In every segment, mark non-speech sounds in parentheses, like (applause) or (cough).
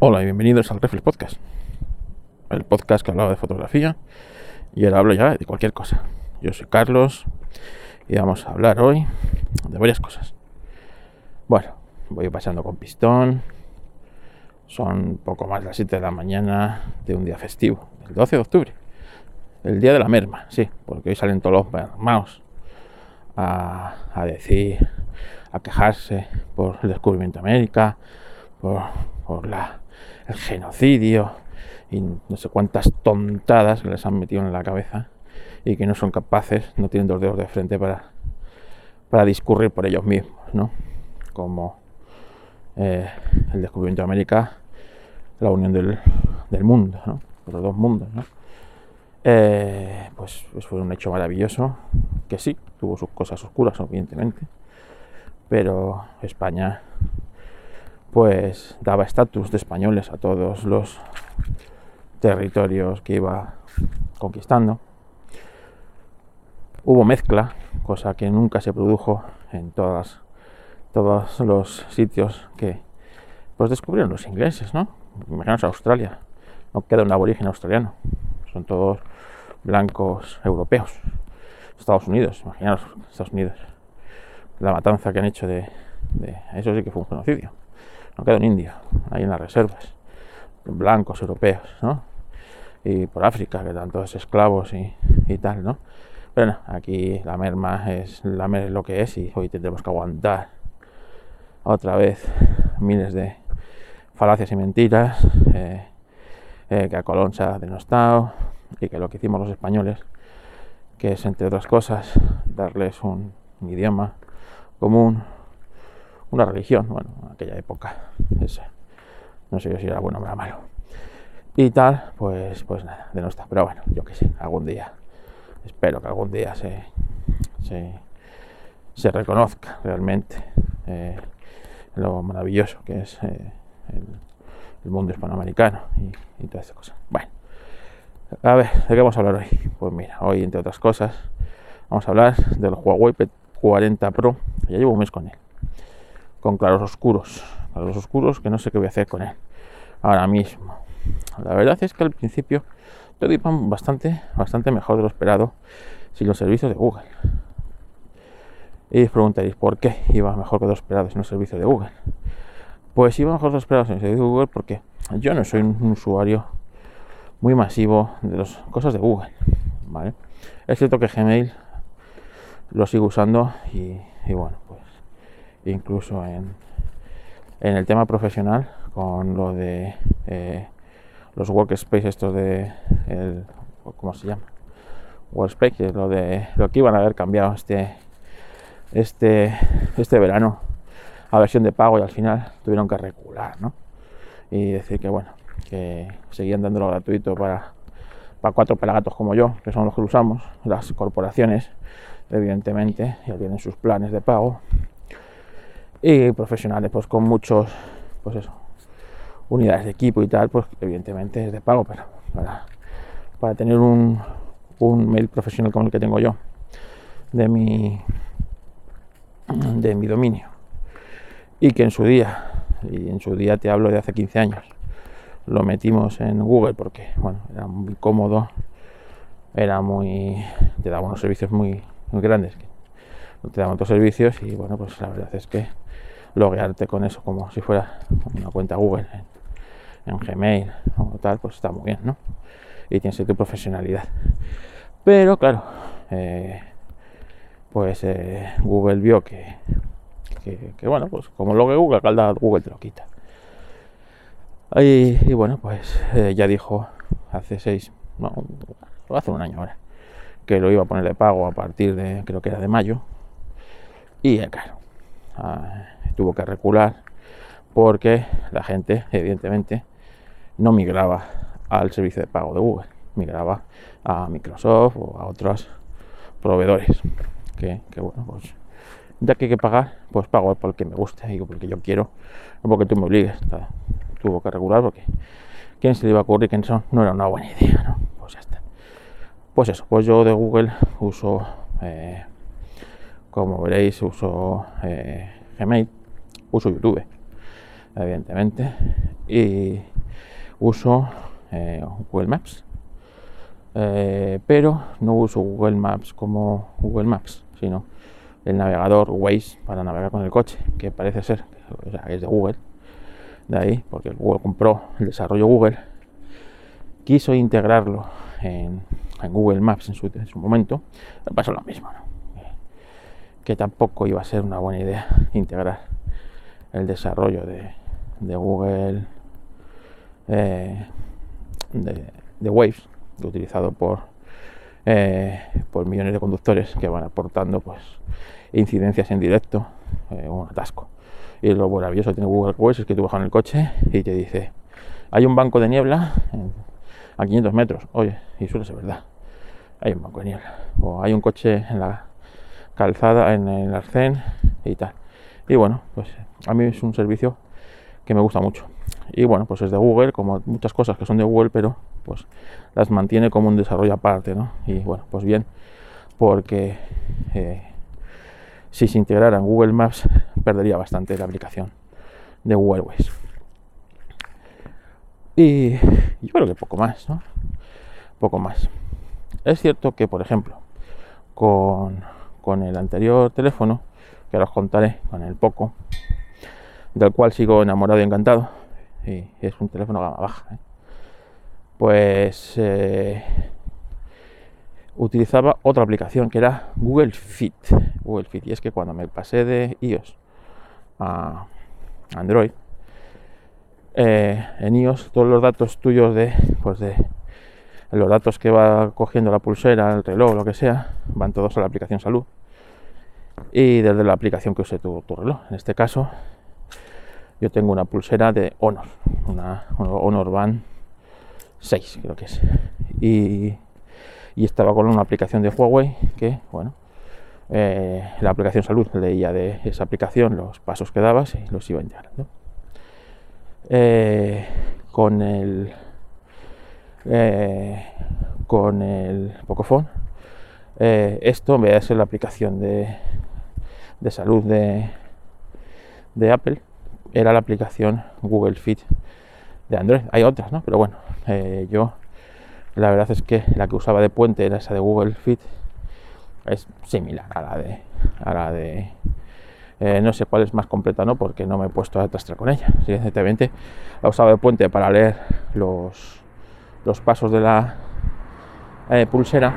Hola y bienvenidos al Reflex Podcast, el podcast que hablaba de fotografía y ahora hablo ya de cualquier cosa. Yo soy Carlos y vamos a hablar hoy de varias cosas. Bueno, voy pasando con pistón, son poco más las 7 de la mañana de un día festivo, el 12 de octubre, el día de la merma, sí, porque hoy salen todos los mermaos a, a decir, a quejarse por el descubrimiento de América, por, por la el genocidio y no sé cuántas tontadas les han metido en la cabeza y que no son capaces, no tienen dos dedos de frente para, para discurrir por ellos mismos, ¿no? Como eh, el descubrimiento de América, la unión del, del mundo, ¿no? los dos mundos, ¿no? Eh, pues, pues, fue un hecho maravilloso, que sí, tuvo sus cosas oscuras, evidentemente, pero España pues daba estatus de españoles a todos los territorios que iba conquistando. Hubo mezcla, cosa que nunca se produjo en todas, todos los sitios que pues descubrieron los ingleses, ¿no? Imaginaos Australia, no queda un aborigen australiano, son todos blancos europeos. Estados Unidos, imaginaos Estados Unidos, la matanza que han hecho de, de eso sí que fue un genocidio no queda un indio ahí en las reservas, blancos europeos, ¿no? Y por África, que dan todos esclavos y, y tal, ¿no? Pero no, aquí la merma es la merma es lo que es y hoy tendremos que aguantar otra vez miles de falacias y mentiras, eh, eh, que a Colón se ha denostado y que lo que hicimos los españoles, que es entre otras cosas darles un idioma común, una religión, bueno, en aquella época, ese, no sé si era bueno o era malo. Y tal, pues, pues nada, de no está. Pero bueno, yo que sé, algún día, espero que algún día se, se, reconozca realmente eh, lo maravilloso que es eh, el, mundo hispanoamericano y, y toda esta cosa. Bueno, a ver, ¿de qué vamos a hablar hoy? Pues mira, hoy entre otras cosas, vamos a hablar del Huawei P40 Pro, ya llevo un mes con él con claros oscuros. Claros oscuros que no sé qué voy a hacer con él ahora mismo. La verdad es que al principio todo iba bastante, bastante mejor de lo esperado sin los servicios de Google. Y os preguntaréis por qué iba mejor que lo esperado sin los servicios de Google. Pues iba mejor de lo esperado sin los servicios de Google porque yo no soy un usuario muy masivo de las cosas de Google. ¿vale? Es cierto que Gmail lo sigo usando y, y bueno, pues incluso en, en el tema profesional con lo de eh, los workspace estos de el, ¿cómo se llama? Workspace, lo de lo que iban a haber cambiado este este este verano a versión de pago y al final tuvieron que recular, ¿no? Y decir que bueno, que seguían dándolo gratuito para, para cuatro pelagatos como yo, que son los que usamos, las corporaciones, evidentemente, ya tienen sus planes de pago y profesionales pues con muchos pues eso unidades de equipo y tal pues evidentemente es de pago pero para, para tener un, un mail profesional como el que tengo yo de mi de mi dominio. Y que en su día y en su día te hablo de hace 15 años lo metimos en Google porque bueno era muy cómodo era muy te daba unos servicios muy muy grandes te daban otros servicios y bueno pues la verdad es que loguearte con eso como si fuera una cuenta Google en, Gmail o tal, pues está muy bien, ¿no? Y tienes tu profesionalidad. Pero claro, eh, pues eh, Google vio que, que, que, bueno, pues como logue Google, calda Google te lo quita. Y, bueno, pues eh, ya dijo hace seis, no, hace un año ahora, que lo iba a poner de pago a partir de, creo que era de mayo. Y claro, tuvo que recular porque la gente, evidentemente, no migraba al servicio de pago de Google, migraba a Microsoft o a otros proveedores. Que, bueno, pues ya que hay que pagar, pues pago porque me gusta y porque yo quiero, no porque tú me obligues. Tuvo que regular porque quién se le iba a ocurrir que eso no era una buena idea, ¿no? Pues. Pues eso, pues yo de Google uso, eh, como veréis, uso eh, Gmail uso YouTube. evidentemente, y uso eh, Google Maps. Eh, pero no uso Google Maps como Google Maps, sino el navegador Waze para navegar con el coche, que parece ser es de Google. De ahí, porque Google compró el desarrollo Google, quiso integrarlo en, Google Maps en su, momento, me pasó lo mismo, que tampoco iba a ser una buena idea integrar el desarrollo de, Google eh, de, de Waves, utilizado por, eh, por millones de conductores que van aportando pues incidencias en directo, eh, un atasco. Y lo maravilloso tiene Google Waves es que tú bajas en el coche y te dice, hay un banco de niebla a 500 metros. Oye, y suele ser verdad. Hay un banco de niebla. O hay un coche en la calzada, en el arcén y tal. Y bueno, pues a mí es un servicio que me gusta mucho. Y bueno, pues es de Google, como muchas cosas que son de Google, pero pues las mantiene como un desarrollo aparte, ¿no? Y bueno, pues bien, porque eh, si se integrara en Google Maps perdería bastante la aplicación de Google. Y yo creo que poco más, ¿no? Poco más. Es cierto que, por ejemplo, con, con el anterior teléfono, que ahora os contaré, con el Poco, del cual sigo enamorado y encantado, y es un teléfono gama baja, ¿eh? pues eh, utilizaba otra aplicación que era Google Fit. Google Fit. Y es que cuando me pasé de iOS a Android, eh, en iOS todos los datos tuyos de, pues de los datos que va cogiendo la pulsera, el reloj, lo que sea, van todos a la aplicación salud. Y desde la aplicación que use tu, tu reloj. En este caso, yo tengo una pulsera de Honor, una Honor Band 6 creo que es. Y, estaba con una aplicación de Huawei que, bueno, eh, la aplicación salud leía de esa aplicación los pasos que dabas y los iba integrando. Eh, con el eh, con el Pocophone esto en vez de ser la aplicación de, de salud de, de Apple era la aplicación Google Fit de Android. Hay otras, ¿no? Pero bueno, eh, yo la verdad es que la que usaba de puente era esa de Google Fit. Es similar a la de. A la de eh, no sé cuál es más completa, ¿no? Porque no me he puesto a trastrar con ella. Evidentemente la usaba de puente para leer los, los pasos de la eh, pulsera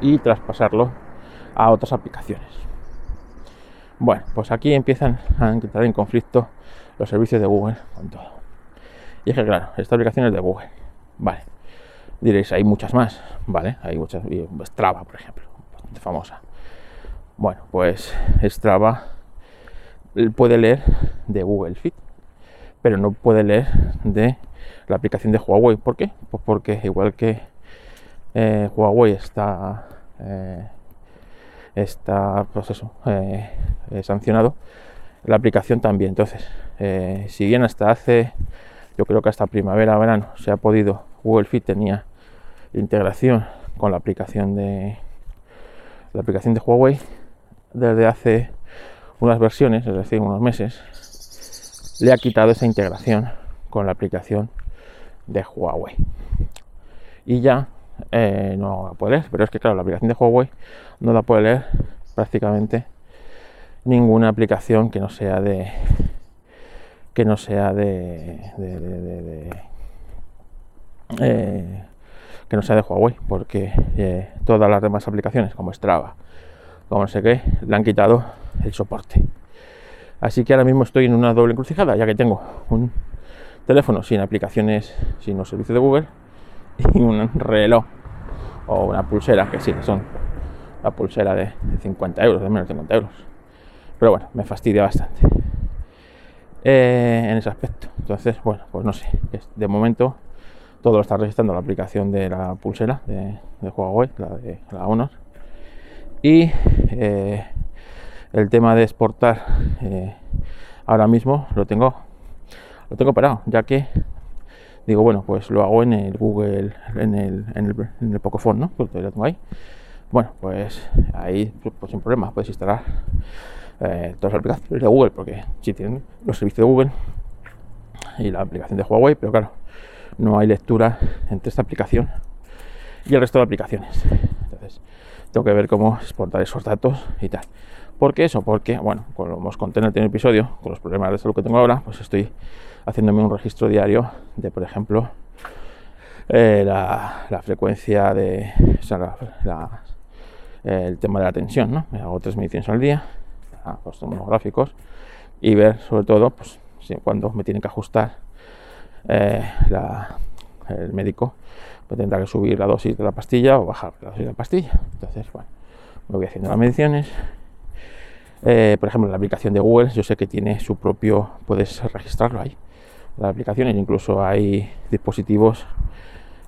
y traspasarlo a otras aplicaciones. Bueno, pues aquí empiezan a entrar en conflicto los servicios de Google con todo. Y es que, claro, esta aplicación es de Google. Vale. Diréis, hay muchas más. Vale, hay muchas. Strava, por ejemplo, bastante famosa. Bueno, pues Strava puede leer de Google Fit, pero no puede leer de la aplicación de Huawei. ¿Por qué? Pues porque igual que eh, Huawei está eh, está pues eso, eh, sancionado la aplicación también entonces si bien hasta hace yo creo que hasta primavera, verano se ha podido. Google Fit tenía integración con la aplicación de la aplicación de Huawei desde hace unas versiones, es decir, unos meses, le ha quitado esa integración con la aplicación de Huawei. Y ya eh, no la puede leer, pero es que claro, la aplicación de Huawei no la puede leer prácticamente ninguna aplicación que no sea de que no sea de, eh, que no sea de Huawei, porque eh, todas las demás aplicaciones como Strava, como no sé qué, le han quitado el soporte. Así que ahora mismo estoy en una doble encrucijada, ya que tengo un teléfono sin aplicaciones, sin los servicios de Google y (laughs) un reloj o una pulsera, que sí, son la pulsera de 50 euros, de menos de 50 euros. Pero bueno, me fastidia bastante. Eh, en ese aspecto. Entonces, bueno, pues no sé, de momento todo lo está registrando la aplicación de la pulsera de, Huawei, la de la Honor. Y eh, el tema de exportar eh, ahora mismo lo tengo lo tengo parado, ya que digo, bueno, pues lo hago en el Google, en el, en el, en el Pocophone, ¿no? Pues lo tengo ahí. Bueno, pues ahí pues sin problema puedes instalar eh, todas las aplicaciones de Google, porque sí tienen los servicios de Google y la aplicación de Huawei, pero claro, no hay lectura entre esta aplicación y el resto de aplicaciones. Entonces, tengo que ver cómo exportar esos datos y tal. ¿Por qué eso? Porque, bueno, como os conté en el primer episodio, con los problemas de salud que tengo ahora, pues estoy haciéndome un registro diario de, por ejemplo, eh, la, frecuencia de. El tema de la tensión, ¿no? Me hago tres mediciones al día, pues unos gráficos y ver sobre todo, pues, cuando me tiene que ajustar eh, el médico, pues tendrá que subir la dosis de la pastilla o bajar la dosis de la pastilla. Entonces, bueno, me voy haciendo las mediciones eh, por ejemplo, la aplicación de Google, yo sé que tiene su propio, puedes registrarlo ahí. Las aplicaciones, incluso hay dispositivos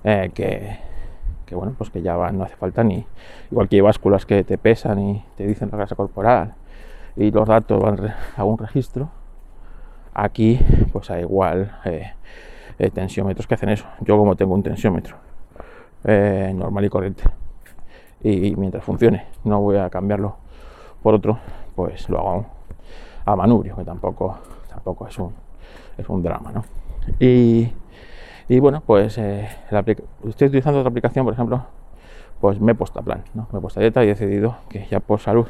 eh, que, bueno, pues que ya van, no hace falta ni, igual que hay básculas que te pesan y te dicen la grasa corporal y los datos van a un registro. Aquí, pues hay igual eh, tensiómetros que hacen eso. Yo, como tengo un tensiómetro normal y corriente, y mientras funcione, no voy a cambiarlo por otro, pues lo hago a manubrio, que tampoco, tampoco es, un, es un drama, ¿no? Y, bueno, pues eh, estoy utilizando otra aplicación, por ejemplo, pues me he puesto a plan, ¿no? Me he puesto a dieta y he decidido que ya por salud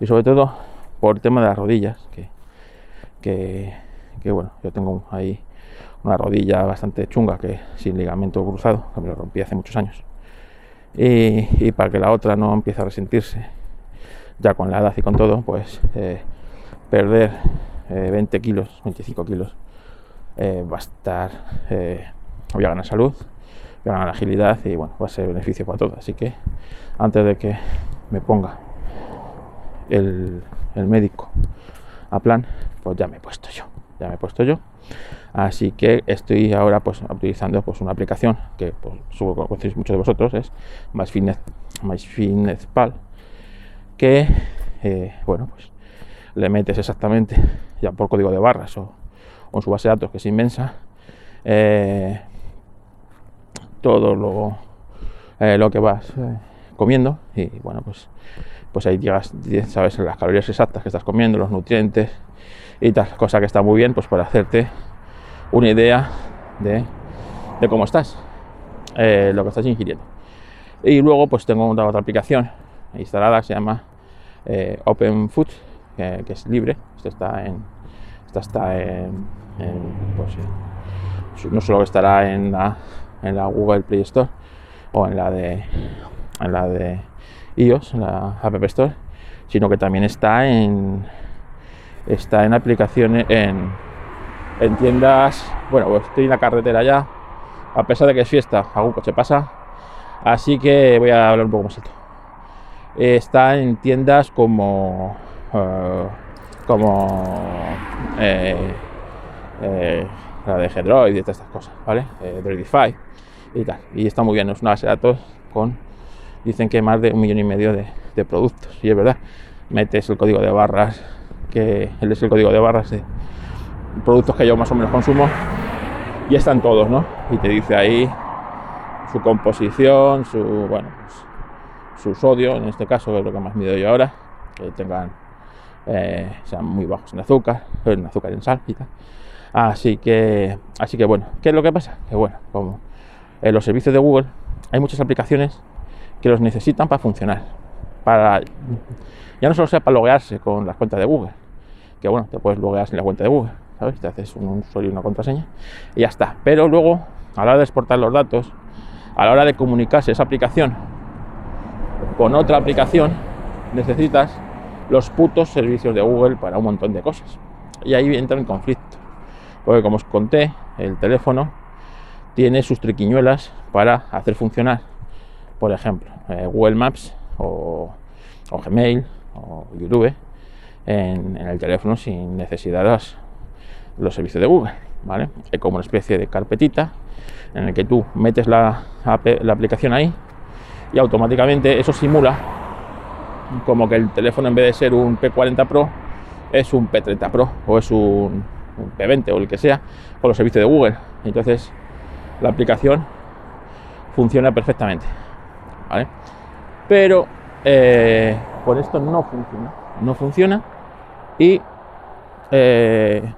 y sobre todo por el tema de las rodillas, que, que, bueno, yo tengo ahí una rodilla bastante chunga que sin ligamento cruzado, que me lo rompí hace muchos años. Y, y para que la otra no empiece a resentirse ya con la edad y con todo, pues eh, perder 20 eh, kilos, 25 kilos, eh, va a estar, voy a ganar salud, voy a ganar agilidad y bueno, va a ser beneficio para todos. Así que antes de que me ponga el, médico a plan, pues ya me he puesto yo, ya me he puesto yo. Así que estoy ahora pues utilizando pues una aplicación que pues, supongo que conocéis muchos de vosotros, es MyFitnessPal que, eh, bueno, pues le metes exactamente, ya por código de barras o, en su base de datos, que es inmensa, eh, todo lo, eh, lo que vas comiendo y bueno, pues, pues ahí llegas, sabes las calorías exactas que estás comiendo, los nutrientes y tal, cosa que está muy bien pues para hacerte una idea de, de cómo estás, lo que estás ingiriendo. Y luego pues tengo otra, otra aplicación instalada que se llama eh, Open Food, que, es libre. Esto está en. está en. pues, eh, no solo estará en la, en la Google Play Store o en la de. en la de iOS, en la App Store, sino que también está en. está en aplicaciones en, en tiendas. Bueno, pues estoy en la carretera ya. A pesar de que es fiesta, algún coche pasa. Así que voy a hablar un poco más alto está en tiendas como eh, como eh, eh, la de Hedroid y todas estas cosas, ¿vale? Droidify y tal. Y está muy bien, es una base de datos con, dicen que más de un millón y medio de, productos. Y es verdad, metes el código de barras, que es el código de barras de productos que yo más o menos consumo, y están todos, ¿no? Y te dice ahí su composición, su, bueno, pues, su sodio, en este caso, es lo que más mido yo ahora, que tengan, eh, sean muy bajos en azúcar, en azúcar en sal y tal. Así que, así que bueno, ¿qué es lo que pasa? Que bueno, como en los servicios de Google hay muchas aplicaciones que los necesitan para funcionar. Para, ya no solo sea para loguearse con las cuentas de Google, que bueno, te puedes loguear sin la cuenta de Google, ¿sabes? Te haces un usuario y una contraseña y ya está. Pero luego, a la hora de exportar los datos, a la hora de comunicarse esa aplicación con otra aplicación necesitas los putos servicios de Google para un montón de cosas. Y ahí entra en conflicto. Porque como os conté, el teléfono tiene sus triquiñuelas para hacer funcionar, por ejemplo, eh, Google Maps o, Gmail o YouTube en, el teléfono sin necesidad de los, servicios de Google. ¿vale? Es como una especie de carpetita en el que tú metes la, la aplicación ahí y automáticamente eso simula como que el teléfono en vez de ser un P40 Pro es un P30 Pro o es un, P20 o el que sea con los servicios de Google. Entonces la aplicación funciona perfectamente. Pero eh, con esto no funciona. No funciona Y eh,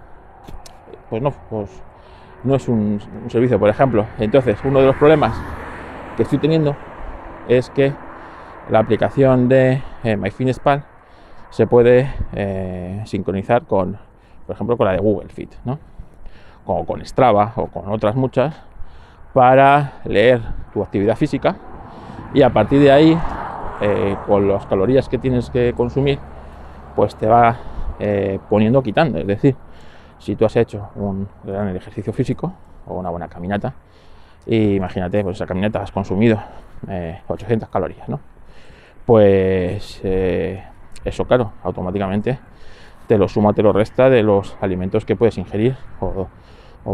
pues no, pues no es un, servicio, por ejemplo. Entonces, uno de los problemas que estoy teniendo es que la aplicación de eh, MyFitnessPal se puede eh, sincronizar con, por ejemplo, con la de Google Fit, ¿no? O con Strava o con otras muchas para leer tu actividad física y a partir de ahí, eh, con las calorías que tienes que consumir, pues te va poniendo quitando. Es decir, si tú has hecho un gran ejercicio físico o una buena caminata, y imagínate, pues esa caminata has consumido 800 calorías, ¿no? Pues eso claro, automáticamente te lo suma, te lo resta de los alimentos que puedes ingerir o,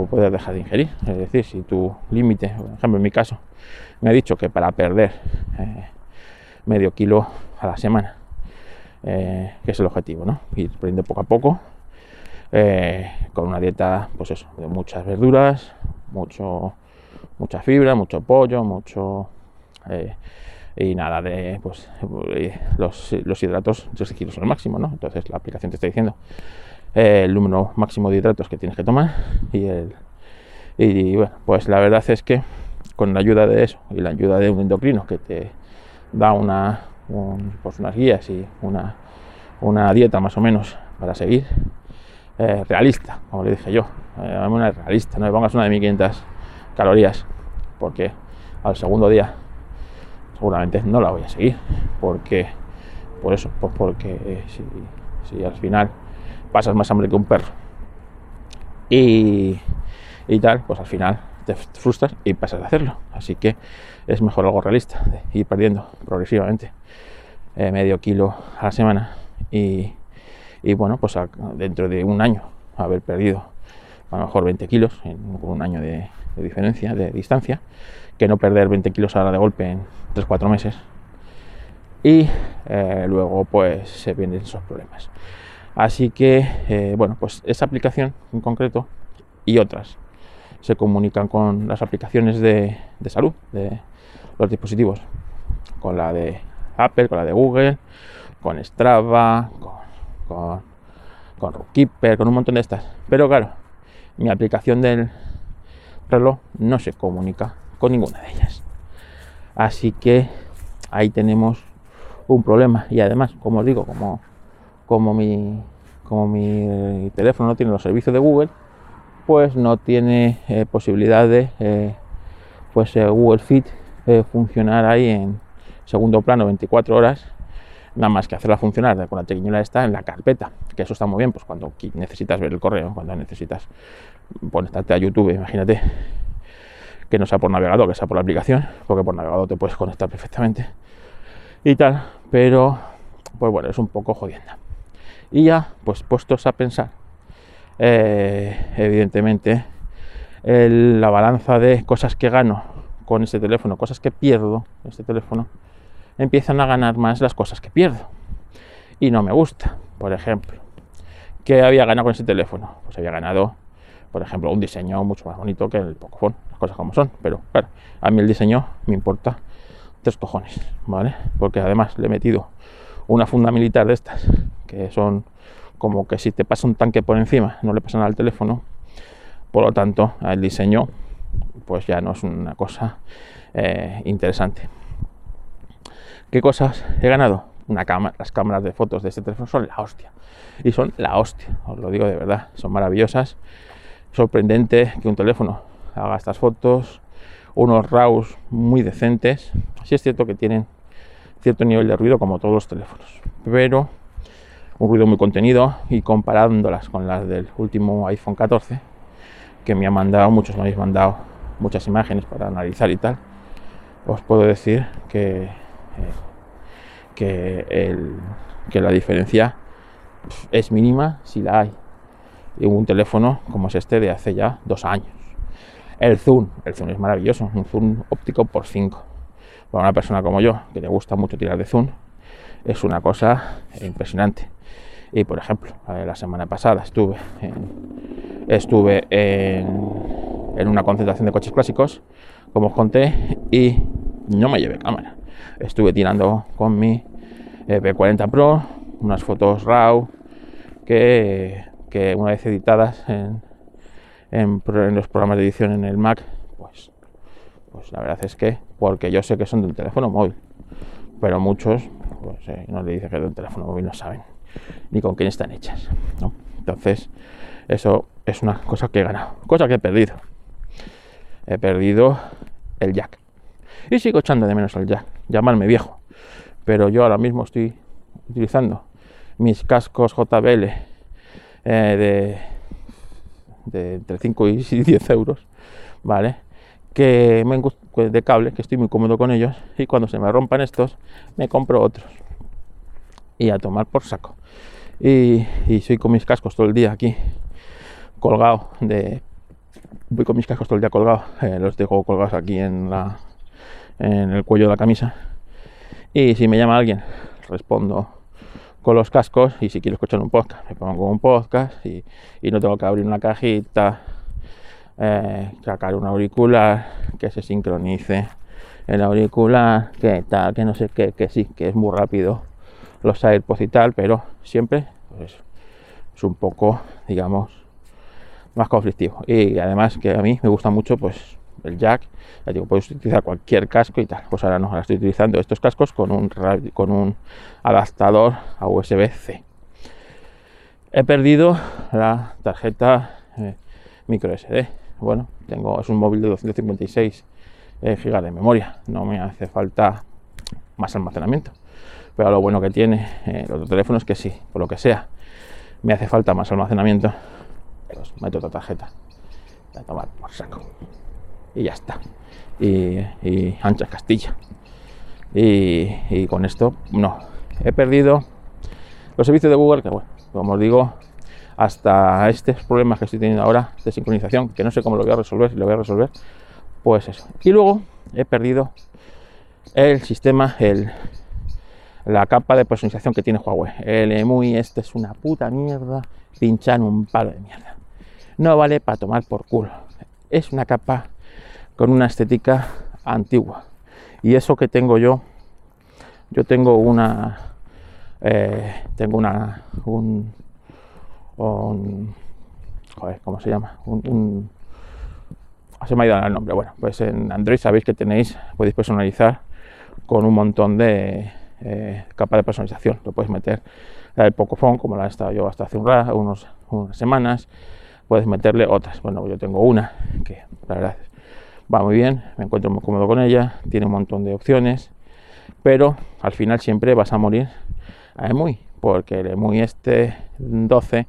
puedes dejar de ingerir. Es decir, si tu límite, por ejemplo en mi caso, me ha dicho que para perder eh, medio kilo a la semana, eh, que es el objetivo, ¿no? Ir perdiendo poco a poco, eh, con una dieta, pues eso, de muchas verduras, mucho, mucha fibra, mucho pollo, mucho y nada de pues eh, los, los hidratos 3 kilos al máximo ¿no? entonces la aplicación te está diciendo eh, el número máximo de hidratos que tienes que tomar y el y bueno pues la verdad es que con la ayuda de eso y la ayuda de un endocrino que te da una pues unas guías y una, una dieta más o menos para seguir eh, realista como le dije yo una realista no me pongas una de 1500 calorías porque al segundo día seguramente no la voy a seguir. Porque, por eso, pues porque eh, si, al final pasas más hambre que un perro y, y tal, pues al final te frustras y pasas de hacerlo. Así que es mejor algo realista, de ir perdiendo progresivamente eh, medio kilo a la semana y, y bueno, pues dentro de un año haber perdido a lo mejor 20 kilos en un año de diferencia, de distancia, que no perder 20 kilos ahora de golpe en 3-4 meses. Y eh, luego pues se vienen esos problemas. Así que, eh, bueno, pues esa aplicación en concreto y otras se comunican con las aplicaciones de, salud de los dispositivos, con la de Apple, con la de Google, con Strava, con, con, con con un montón de estas. Pero claro, mi aplicación del reloj no se comunica con ninguna de ellas. Así que ahí tenemos un problema. Y además, como os digo, como, como, mi, como mi teléfono no tiene los servicios de Google, pues no tiene eh, posibilidad de eh, pues eh, Google Fit funcionar ahí en segundo plano 24 horas nada más que hacerla funcionar con la triquiñuela está en la carpeta, que eso está muy bien, pues cuando necesitas ver el correo, cuando necesitas conectarte a YouTube, imagínate, que no sea por navegador, que sea por la aplicación, porque por navegador te puedes conectar perfectamente y tal, pero pues bueno, es un poco jodienda. Y ya, pues puestos a pensar, eh, evidentemente, la balanza de cosas que gano con este teléfono, cosas que pierdo con este teléfono, empiezan a ganar más las cosas que pierdo. Y no me gusta, por ejemplo. ¿Qué había ganado con ese teléfono? Pues había ganado por ejemplo, un diseño mucho más bonito que el Pocophone, las cosas como son, pero claro, a mí el diseño me importa tres cojones, ¿vale? Porque además le he metido una funda militar de estas, que son como que si te pasa un tanque por encima, no le pasa nada al teléfono, por lo tanto, el diseño, pues ya no es una cosa eh, interesante. ¿Qué cosas he ganado? Una cámara, las cámaras de fotos de este teléfono son la hostia. Y son la hostia, os lo digo de verdad, son maravillosas sorprendente que un teléfono haga estas fotos, unos RAWs muy decentes. Sí es cierto que tienen cierto nivel de ruido como todos los teléfonos, pero un ruido muy contenido y comparándolas con las del último iPhone 14, que me ha mandado, muchos me habéis mandado muchas imágenes para analizar y tal, os puedo decir que, eh, que, el, que la diferencia es mínima si la hay un teléfono como es este de hace ya dos años. El zoom, el zoom es maravilloso, un zoom óptico por 5. Para una persona como yo, que le gusta mucho tirar de zoom, es una cosa impresionante. Y por ejemplo, la semana pasada estuve en, estuve en, una concentración de coches clásicos, como os conté, y no me llevé cámara. Estuve tirando con mi P40 Pro unas fotos RAW que, que una vez editadas en, en, los programas de edición en el Mac, pues, pues la verdad es que, porque yo sé que son de un teléfono móvil, pero muchos pues, eh, no le dicen que de un teléfono móvil no saben ni con quién están hechas. Entonces, eso es una cosa que he ganado, cosa que he perdido. He perdido el jack. Y sigo echando de menos el jack, llamarme viejo. Pero yo ahora mismo estoy utilizando mis cascos JBL eh, de, entre 5 y (laughs) 10 euros, ¿vale? Que pues, de cable, que estoy muy cómodo con ellos. Y cuando se me rompan estos, me compro otros. Y a tomar por saco. Y, y soy con mis cascos todo el día aquí, colgado de voy con mis cascos todo el día colgados, eh, los dejo colgados aquí en, la, en el cuello de la camisa. Y si me llama alguien, respondo con los cascos y si quiero escuchar un podcast, me pongo un podcast y, y no tengo que abrir una cajita, eh, sacar un auricular, que se sincronice el auricular, que tal, que no sé qué, que sí, que es muy rápido los AirPods y tal, pero siempre pues, es un poco, digamos, más conflictivo. Y además que a mí me gusta mucho pues el jack, ya digo, puedes utilizar cualquier casco y tal. Pues ahora no, ahora estoy utilizando estos cascos con un, con un adaptador a USB-C. He perdido la tarjeta eh, micro SD. Bueno, tengo, es un móvil de 256 eh, GB de memoria, no me hace falta más almacenamiento. Pero lo bueno que tiene eh, los teléfonos es que sí, por lo que sea, me hace falta más almacenamiento pues meto otra tarjeta. A tomar por saco. Y ya está. Y, ancha Castilla. Y, con esto, no. He perdido los servicios de Google, que bueno, como os digo, hasta estos problemas que estoy teniendo ahora de sincronización, que no sé cómo lo voy a resolver, si lo voy a resolver, pues eso. Y luego he perdido el sistema, el, la capa de personalización que tiene Huawei. El EMUI este es una puta mierda, pinchar un palo de mierda no vale para tomar por culo. Es una capa con una estética antigua. Y eso que tengo yo, yo tengo una, eh, tengo una, un, joder, ¿cómo se llama? Un, se me ha ido el nombre. Bueno, pues en Android sabéis que tenéis, podéis personalizar con un montón de eh, capas de personalización. Lo puedes meter la del Pocophone, como la he estado yo hasta hace un rato, unos, unas semanas puedes meterle otras. Bueno, yo tengo una que la verdad va muy bien, me encuentro muy cómodo con ella, tiene un montón de opciones, pero al final siempre vas a morir a EMUI, porque el EMUI este 12,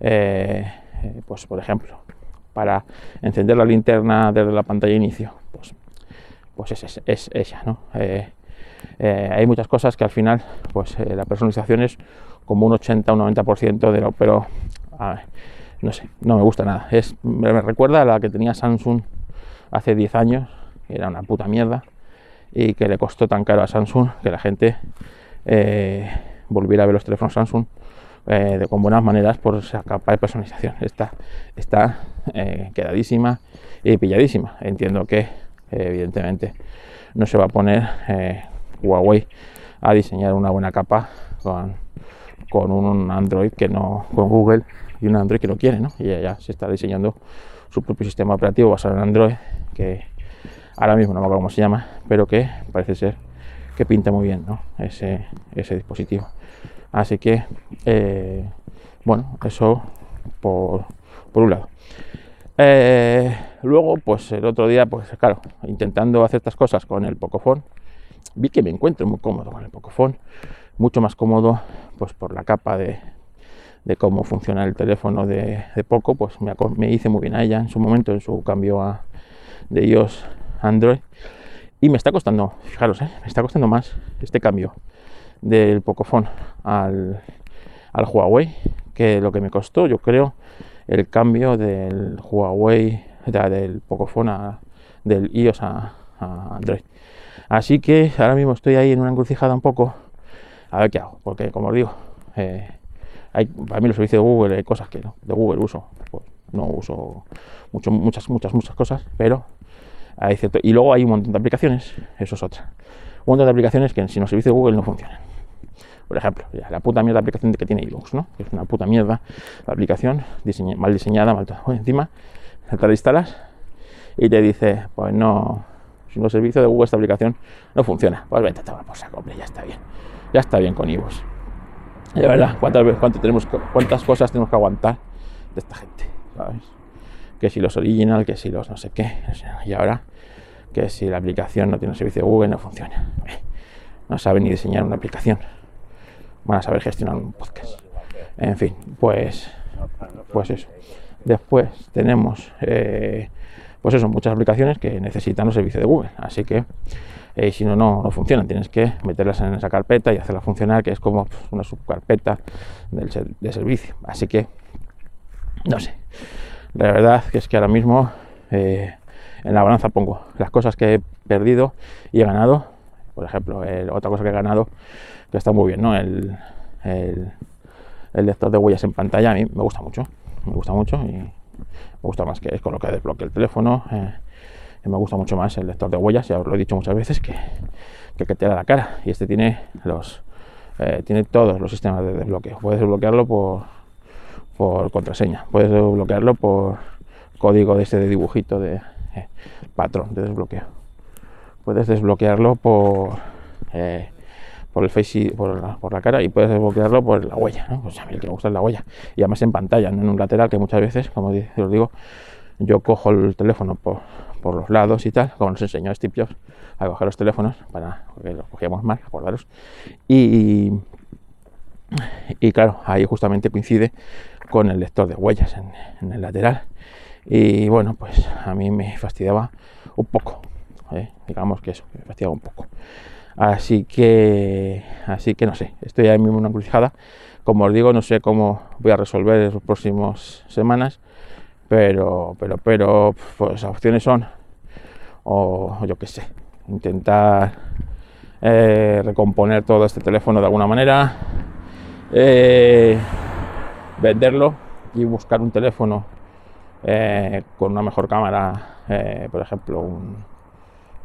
eh, pues por ejemplo, para encender la linterna desde la pantalla de inicio, pues, pues es, es, ella, ¿no? Eh, eh, hay muchas cosas que al final, pues la personalización es como un 80 o un 90% de lo, pero no sé, no me gusta nada. Es, me recuerda a la que tenía Samsung hace 10 años, era una puta mierda, y que le costó tan caro a Samsung que la gente eh, volviera a ver los teléfonos Samsung eh, con buenas maneras por esa capa de personalización. Está, está eh, quedadísima y pilladísima. Entiendo que, evidentemente, no se va a poner Huawei a diseñar una buena capa con, un Android que no, con Google y un Android que lo quiere, ¿no? Y ya, se está diseñando su propio sistema operativo basado en Android, que ahora mismo no me acuerdo cómo se llama, pero que parece ser que pinta muy bien. Ese, ese dispositivo. Así que, eh, bueno, eso por, por un lado. Eh, luego, pues el otro día, pues claro, intentando hacer estas cosas con el Pocophone, vi que me encuentro muy cómodo con el Pocophone, mucho más cómodo, pues por la capa de, de cómo funciona el teléfono de, poco, pues me, me, hice muy bien a ella en su momento, en su cambio a, de iOS Android. Y me está costando, fijaros, ¿eh? me está costando más este cambio del Pocophone al, al Huawei que lo que me costó, yo creo, el cambio del Huawei, del Pocophone a, del iOS a, Android. Así que ahora mismo estoy ahí en una encrucijada un poco, a ver qué hago, porque como os digo, eh, hay, para mí los servicios de Google hay cosas que no, de Google uso. Pues no uso mucho, muchas, muchas, muchas cosas, pero hay cierto. Y luego hay un montón de aplicaciones, eso es otra. Un montón de aplicaciones que sin los servicios de Google no funcionan. Por ejemplo, la puta mierda aplicación que tiene iVoox, ¿no? Es una puta mierda la aplicación, mal diseñada, mal todo. (laughs) encima, te la instalas y te dice, pues no, si no servicio de Google esta aplicación no funciona. Pues vete a por saco, hombre, ya está bien. Ya está bien con iVoox. De verdad, ¿cuántas, cuánto tenemos, ¿cuántas cosas tenemos que aguantar de esta gente? ¿Sabes? Que si los original, que si los no sé qué. Y ahora, que si la aplicación no tiene servicio de Google, no funciona. No saben ni diseñar una aplicación. Van a saber gestionar un podcast. En fin, pues, pues eso. Después tenemos, eh, pues eso, muchas aplicaciones que necesitan los servicios de Google. Así que y si no, no, funcionan. Tienes que meterlas en esa carpeta y hacerla funcionar, que es como pues, una subcarpeta del, de servicio. Así que, no sé. La verdad es que ahora mismo eh, en la balanza pongo las cosas que he perdido y he ganado. Por ejemplo, otra cosa que he ganado, que está muy bien, ¿no? El, el, lector de huellas en pantalla a mí me gusta mucho. Me gusta mucho me gusta más que es con lo que desbloquea el teléfono. Eh, me gusta mucho más el lector de huellas, ya os lo he dicho muchas veces, que, que, que te da la cara. Y este tiene los eh, tiene todos los sistemas de desbloqueo. Puedes desbloquearlo por, por contraseña, puedes desbloquearlo por código de este de dibujito de eh, patrón de desbloqueo. Puedes desbloquearlo por por el face la, por la, cara y puedes desbloquearlo por la huella, ¿no? Pues a mí me gusta la huella. Y además en pantalla, no en un lateral que muchas veces, como os digo, yo cojo el teléfono por, por los lados y tal, como nos enseñó Steve Jobs a coger los teléfonos, para que los cogíamos mal, acordaros. Y, y claro, ahí justamente coincide con el lector de huellas en, el lateral. Y bueno, pues a mí me fastidiaba un poco, ¿eh? digamos que eso, me fastidiaba un poco. Así que, así que no sé, estoy ahí mismo en una encrucijada. Como os digo, no sé cómo voy a resolver en las próximas semanas pero, pero, pero, pues las opciones son, o yo qué sé, intentar eh, recomponer todo este teléfono de alguna manera, eh, venderlo y buscar un teléfono eh, con una mejor cámara, por ejemplo, un,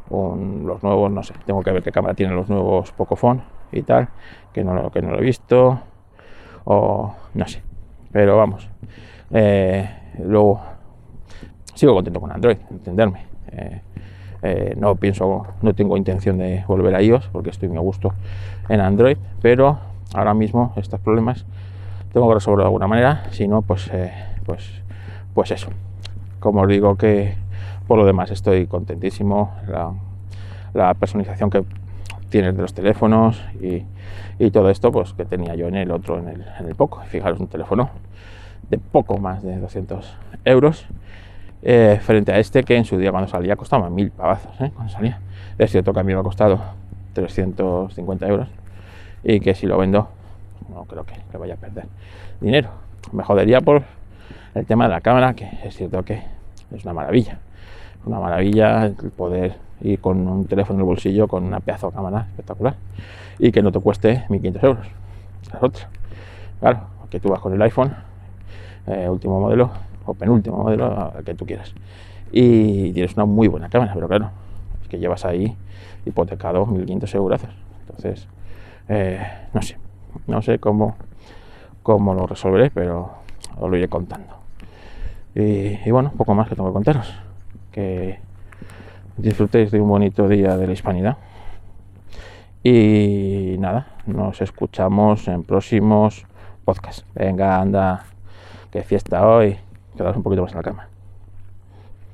los nuevos, no sé, tengo que ver qué cámara tienen los nuevos Pocophone y tal, que no, que no lo he visto, o no sé, pero vamos. Luego, sigo contento con Android, entenderme. Eh, eh, no pienso, no tengo intención de volver a iOS porque estoy muy a gusto en Android, pero ahora mismo estos problemas tengo que resolverlo de alguna manera, si no, pues, eh, pues, pues eso. Como os digo que por lo demás estoy contentísimo, la, personalización que tienes de los teléfonos y, todo esto, pues que tenía yo en el otro, en el, en el Poco. Fijaros, un teléfono de poco más de 200 euros eh, frente a este que en su día cuando salía costaba mil pavazos ¿eh? cuando salía es cierto que a mí me ha costado 350 euros y que si lo vendo no creo que, que vaya a perder dinero me jodería por el tema de la cámara que es cierto que es una maravilla una maravilla el poder ir con un teléfono en el bolsillo con una pedazo de cámara espectacular y que no te cueste 1500 euros la otra claro que tú vas con el iPhone eh, último modelo o penúltimo modelo, al que tú quieras. Y tienes una muy buena cámara, pero claro, es que llevas ahí hipotecado 1.500 euros. Entonces, eh, no sé, no sé cómo, cómo lo resolveré, pero os lo iré contando. Y, bueno, poco más que tengo que contaros. Que disfrutéis de un bonito día de la hispanidad. Y nada, nos escuchamos en próximos podcasts. Venga, anda, que fiesta hoy, quedaros un poquito más en la cama.